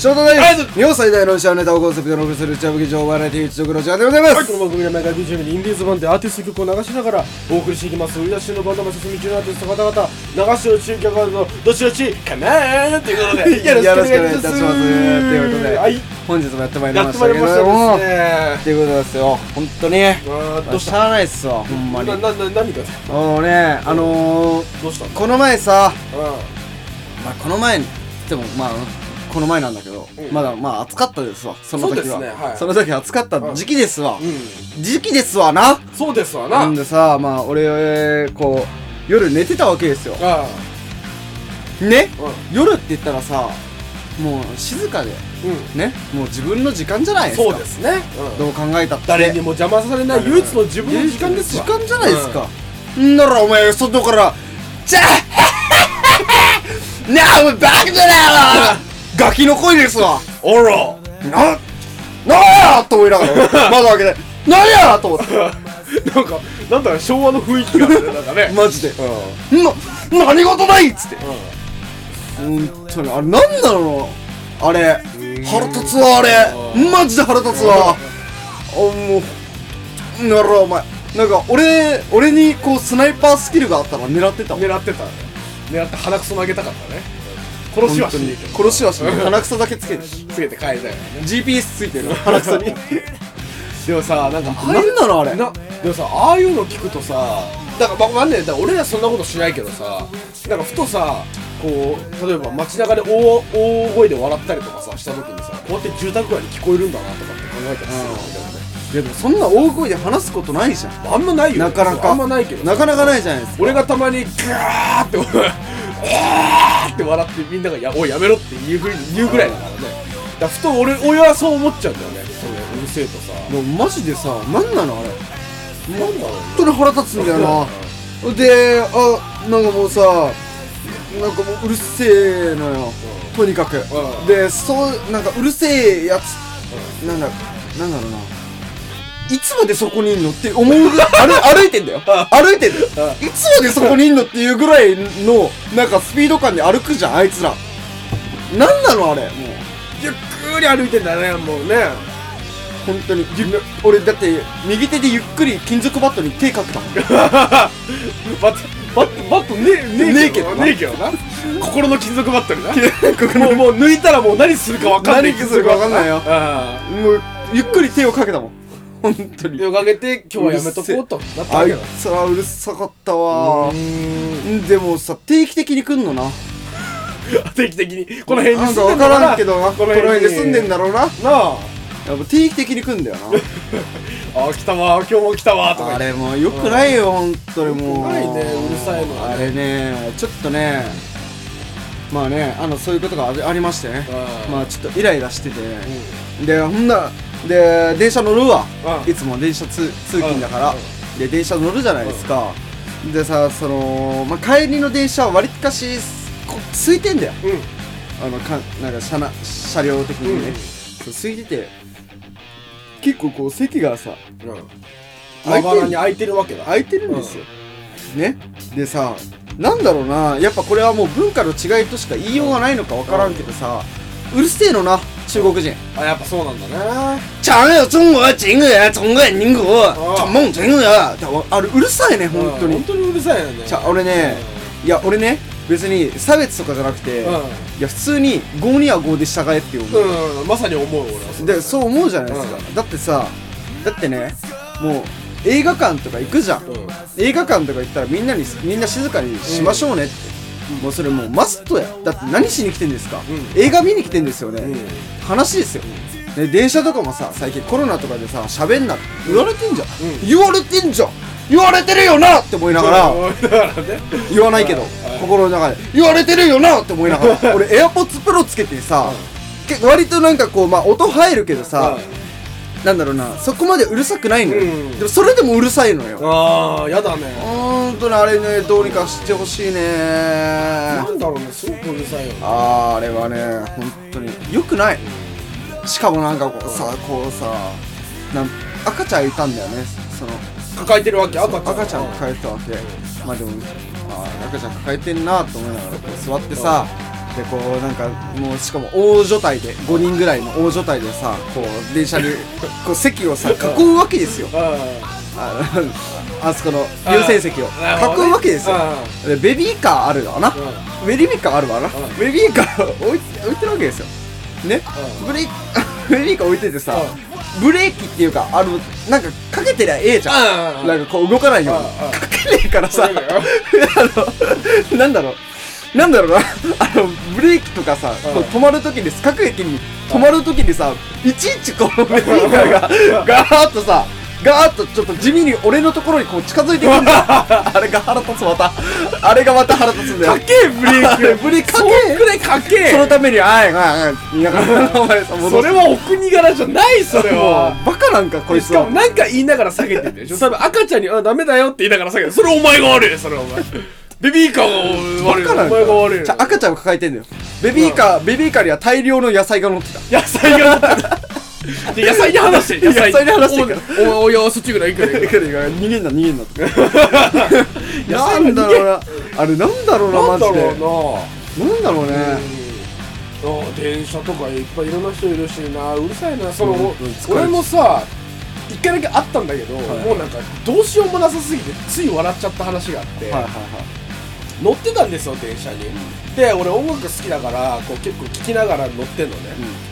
ショートダイブ日本最大のシャーネタをコンセプトのフルするチャブ劇場バラエティー一族の時間でございます、はい、この番組は毎回 BGM にインディーズ版でアーティスト曲を流しながらお送りしていきます。売り出しのバンドマ進み中のアーティスト方々流し落ち曲などどしどしかなーということでよろしくお願いいたしますということで。はい本日もやってまいりましてたけども。ですねっていうことですよ本当にどうししゃあないっすわほんまにた？ななな何が？あのねあのー、どうした？のこの前さうまあこの前でもまあこの前なんだけど、うん。まだまあ暑かったですわ。その時は。そねはい。その時暑かった。時期ですわ、ん、うん、時期ですわな。そうですわな。なんでさまあ俺こう夜寝てたわけですよ。あね？あ夜って言ったらさもう静かで。うん、うんね？もう自分の時間じゃないですか。そうですね、うん、どう考えたって。誰にも邪魔されない唯一の自分の時間ですわ。時間じゃないですか、んならお前外から「じゃあ なあお前バカじゃないわガキの声ですわ。うんあらななんやと思いながら。窓開けてなんやと思って。なんかなんだろう昭和の雰囲気があるね なんかね。マジで。うん。な何事ないっつって。本当にあれなんだろう。あれ腹立つわあれ。マジで腹立つわ。あもうならお前。なんか俺俺にこうスナイパースキルがあったら狙ってた。もん狙ってた。狙って鼻くそ投げたかったね殺しはし。ねえけど殺しはし。ない鼻くそだけつけてつけて帰りたいよね。GPS ついてる。鼻くそに。でもさなんかああいうなのあれ。なでもさああいうの聞くとさだからまあなんでだから俺らそんなことしないけどさなんかふとさこう例えば街中で大大声で笑ったりとかさした時にさこうやって住宅街に聞こえるんだなとかって考えたりするんだよね。いやでもそんな大声で話すことないじゃん。あんまないよ。なかなか。あんまないけどなかなかないじゃないですか俺がたまにガーってガーって笑ってみんながや「おいやめろ」って言うふうに言うぐらいだからね。だからふと俺俺はそう思っちゃうんだよね。それうるせえとさ。もうマジでさなんなのあれ。なんだろう本当に腹立つんだよな。であなんかもうさなんかもううるせえのよ。とにかく。うん。でそうなんかうるせえやつ。なんだなんだろうないつまでそこにいんのって思うぐらい 歩歩いてんだよ。歩いてんだよ。いつまでそこにいんのっていうぐらいのなんかスピード感で歩くじゃんあいつら。なんなのあれもう。ゆっくり歩いてんだねもうね。本当に。ゆ俺だって右手でゆっくり金属バットに手かけたもん。バットバットバットねねねえけどな。ねえけどな。心の金属バットにな。もうもう抜いたらもう何するか分かんない何するか分かんないよ。あ。もうゆっくり手をかけたもん本当に。あ手をかけて今日はやめとこうとなったわあいけだつはうるさかったわ。うーん。でもさ定期的に来んのな。定期的に。この辺になん住んでんのからんけどな。ここのの辺で住んでんだろうな。なあ。やっぱ定期的に来んだよ あー来たわ。今日も来たわ。とか。なあれもうよくないよ本当にもう。よくないねうるさいのはね。あれねちょっとねまあねあのそういうことがありありましてね。うん。まあちょっとイライラしてて。でほんなで電車乗るわ。うん。いつも電車通通勤だから。で電車乗るじゃないですか。でさその、まあ、帰りの電車はわりかしこ空いてんだよ。うん。うんあのかなんか車な車両的にね、うん。そう空いてて結構こう席がさまばらに空いてるわけだ。空いてるんですよ、ね。でさなんだろうな。やっぱこれはもう文化の違いとしか言いようがないのかわからんけどさ、うるせえのな中国人。あやっぱそうなんだね。长有中国中国中国民国あ中蒙中国あれうるさいね本当に。うん本当にうるさいよね。じゃ俺ねいや俺ね別に差別とかじゃなくて、うん。いや普通に5には5で従えって思う、うん、うん、まさに思う俺でそう思うじゃないですか、うだってさだってねもう映画館とか行くじゃん、うん。映画館とか行ったらみんなにみんな静かにしましょうねって、もうそれもうマストや。だって何しに来てんですか、うん。映画見に来てんですよね、うん。話ですよ、で電車とかもさ最近コロナとかでさ喋んなって言われてんじゃん、うん。言われてんじゃん。言われてるよなって思いながら。言わないけど心の中で。言われてるよなって思いながら。俺 AirPods Pro つけてさ、け割となんかこうまあ音入るけどさ、なんだろうなそこまでうるさくないのよ、うん。でもそれでもうるさいのよ。ああやだね。ほんとにあれねどうにかしてほしいね。なんだろうねすごくうるさいよね。あーあれはね本当によくない。しかもなんかこうさこうさなん赤ちゃんいたんだよね。その抱えてるわけ赤ちゃん赤ちゃん抱えてたわけ。まあでもあー赤ちゃん抱えてんなと思いながらこう座ってさでこうなんかもうしかも大所帯で5人ぐらいの大所帯でさこう電車に こう席をさ囲うわけですよ。ああそこの優先席を囲うわけですよ。でベビーカーあるわな？ベビーカーあるわな。ベビーカー置い置いてるわけですよ。ね？ブレ ベビーカー置いててさブレーキっていうかあのなんかかけてりゃええじゃん。うん。なんかこう動かないように。かけねえからさ。あのなんだろうなんだろうな。あのブレーキとかさこう止まるときに各駅に止まるときにさいちいちこのベビーカーがガーッとさガーッとちょっと地味に俺のところにこう近づいてくるんだ あれが腹立つまた。あれがまた腹立つんだよ。かけえブレーキ ブレーキかけそんくらいかけえ。そのためにあいあいあい言いながらお前さ戻すそれはお国柄じゃないそれもはうバカなんかこいつは。しかもなんか言いながら下げてるでしょ多分赤ちゃんに「あダメだよ」って言いながら下げてるそれお前が悪いよそれお前ベビーカーが悪いよお前が悪い赤ちゃんを抱えてんだよ。ベビーカーベビーカーには大量の野菜が乗ってた。野菜が乗ってる。で野菜に話してる 野菜に話しておおおいやそっちぐらい行くね逃げんな逃げんな。ってな。んだろうな。あれなんだろうなマジでろうな。なんだろうね。あ電車とかいっぱいいろんな人いるしな。うるさいな。その、うんうん疲れる。俺もさ一回だけあったんだけど、もうなんかどうしようもなさすぎてつい笑っちゃった話があって、はいはい乗ってたんですよ電車に、で俺音楽好きだからこう結構聴きながら乗ってんのね、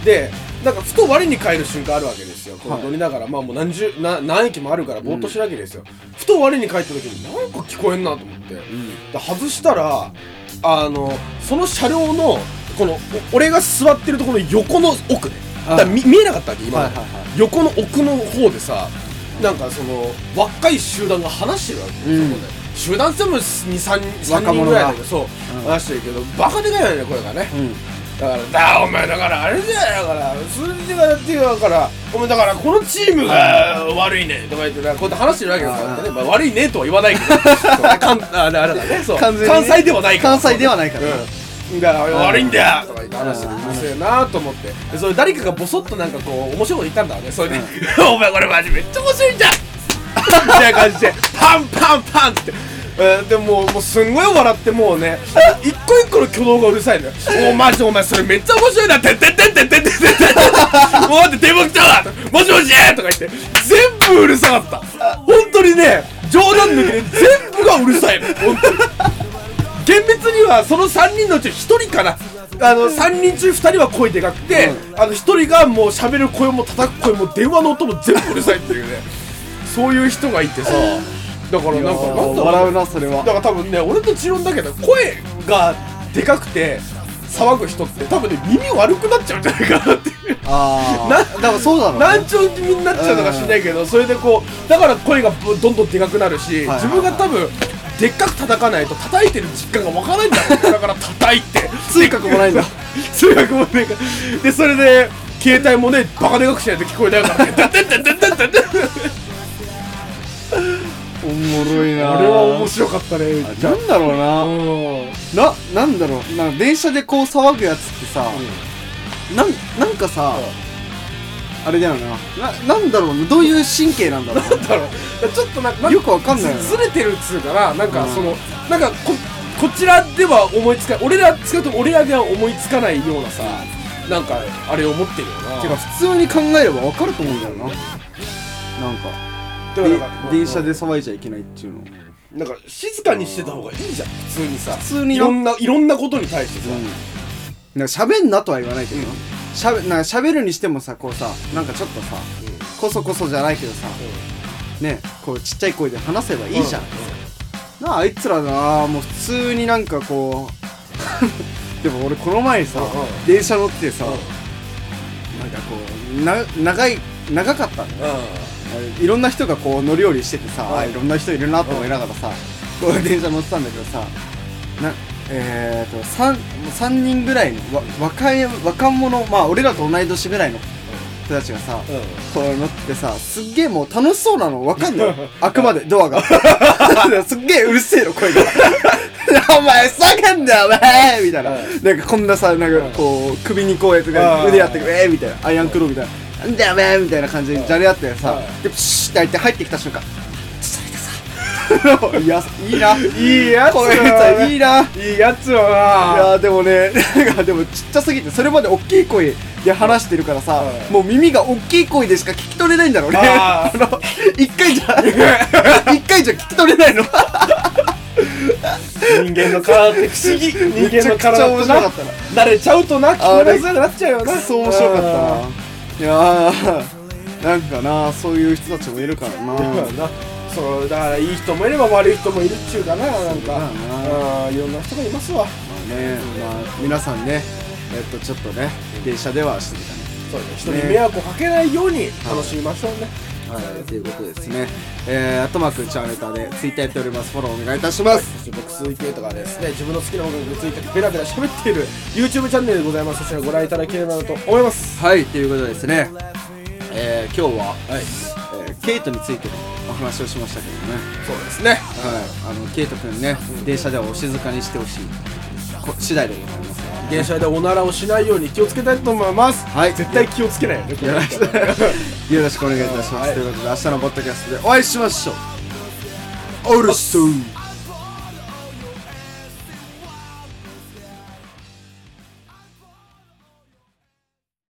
でなんかふと我に返る瞬間あるわけですよ。こうはい。乗りながら、まあもう何十な何駅もあるからぼーっとしてるわけですよ、ふと我に返った時になんか聞こえんなと思って、で外したらあのその車両のこのお俺が座ってるところの横の奥ねだ見見えなかったわけ今はいはいはい。横の奥の方でさなんかその若い集団が話してるわけよ、うん。そこで集団っても23若者が人ぐらいだけどそう、うん話してるけどバカでかいよね声がね、うん。だからだお前だからあれじゃだから数字がやってるだからお前だからこのチームが悪いねとか言ってこうやって話してるわけですよ、ああねまあ、悪いねとは言わないけど ああれだからね。関西ではないから。関西ではないからうん。だから悪いんだよとか言って話してるうるせえなと思って。でそれ誰かがボソッとなんかこう面白いこと言ったんだねそれで、お前これマジめっちゃ面白いじゃん みたいな感じでパンパンパンって。えーでももうすんごい笑ってもうね一個一個の挙動がうるさいのよ。おマジお前それめっちゃ面白いなてってってってってってってもう待って電話来たわもしもしとか言って全部うるさかった本当にね冗談抜きで全部がうるさいの本当に厳密にはその3人のうち1人かなあの3人中2人は声でかくて、あの1人がもう喋る声も叩く声も電話の音も全部うるさいっていうねそういう人がいてさだからなんかなんだ笑うなそれは。だから多分ね俺と持論だけど声がでかくて騒ぐ人って多分ね耳悪くなっちゃうんじゃないかなっていう。ああなだからそうだろうね。難聴気味になっちゃうのかしんないけどそれでこうだから声がぶどんどんでかくなるしはい自分が多分でっかく叩かないと叩いてる実感がわからないんだろう。だから叩いて。追覚もないんだ。通学もねでそれで携帯もねバカでかくしないと聞こえないから「てってってってってってって」おもろいな。あれは面白かったね。めっちゃなんだろうな。うん。な、なんだろう。な電車でこう騒ぐやつってさ、なん、なんかさ、あれだよな。な、なんだろう。な、どういう神経なんだろう。なんだろう。ちょっとなんかよくわかんないずずれてるっつうかな。なんかうん。その、なんかここちらでは思いつか俺ら使うと俺らでは思いつかないようなさなんかあれを持ってるよな。てか普通に考えればわかると思うんだよな。なんか電車で騒いじゃいけないっていうの。なんか静かにしてた方がいいじゃん。普通にさ。普通にいろんないろんなことに対してさ、なんか喋んなとは言わないけどな。しゃべ、なんか喋るにしてもさ、こうさ、なんかちょっとさ、こそこそじゃないけどさ、ね、こうちっちゃい声で話せばいいじゃん。なあ、あいつらなもう普通になんかこう、でも俺この前さ、うんうん。電車乗ってさ、うん。なんかこう、な、長い、長かったんだよ。いろんな人がこう乗り降りしててさ、うんあいろんな人いるなと思いながらさ、こう電車乗ってたんだけどさ、な、えーと、三三人ぐらいのわ若い、若者、まあ俺らと同い年ぐらいの人たちがさ、うんうんこう乗ってさ、すっげえもう楽しそうなのわかんない。あくまでドアが。すっげえうるせえの声が。お前叫んだよお前みたいな。うんなんかこんなさ、なんかこう、首にこうやってうん腕やってくえーみたいな。アイアンクローみたいな。なんだみたいな感じでじゃれ合ってさう、で、プシュッって開いて入ってきた瞬間、いやいいな。いいやつこういいいな。いいいやつよいなやでもねなんかでもちっちゃすぎてそれまで大きい声で話してるからさ、はいもう耳が大きい声でしか聞き取れないんだろうね。ああの一回じゃ 一回じゃ聞き取れないの。人間の体って不思議。人間の体って慣れちゃうとなくなっちゃうよな。そう面白かったないやーなんかなそういう人たちもいるからな。うんなそうだからいい人もいれば悪い人もいるっちゅうかななんか。そうだようんいろんな人がいますわ。まあねまあ皆さんねえっとちょっとね電車では静かにそうね人に迷惑をかけないように楽しみましょうね。はい、ということでですね、えー、アットマークチャンネタでツイッターやっております。フォローお願いいたします。そして僕鈴木優斗がですね自分の好きな音楽についてベラベラ 喋っている YouTube チャンネルでございます。そちらご覧いただければなと思います。はい、ということでですね、えー、今日は、はい。えー、ケイトについてのお話をしましたけどね、そうですね。はい、あの、ケイトくんね、電車ではお静かにしてほしい、こ次第でございます電車でおならをしないように気をつけたいと思います。はい。絶対気をつけないよね。よろしく。よろしくお願いいたします。はい。ということで、明日のポッドキャストでお会いしましょう。オールストー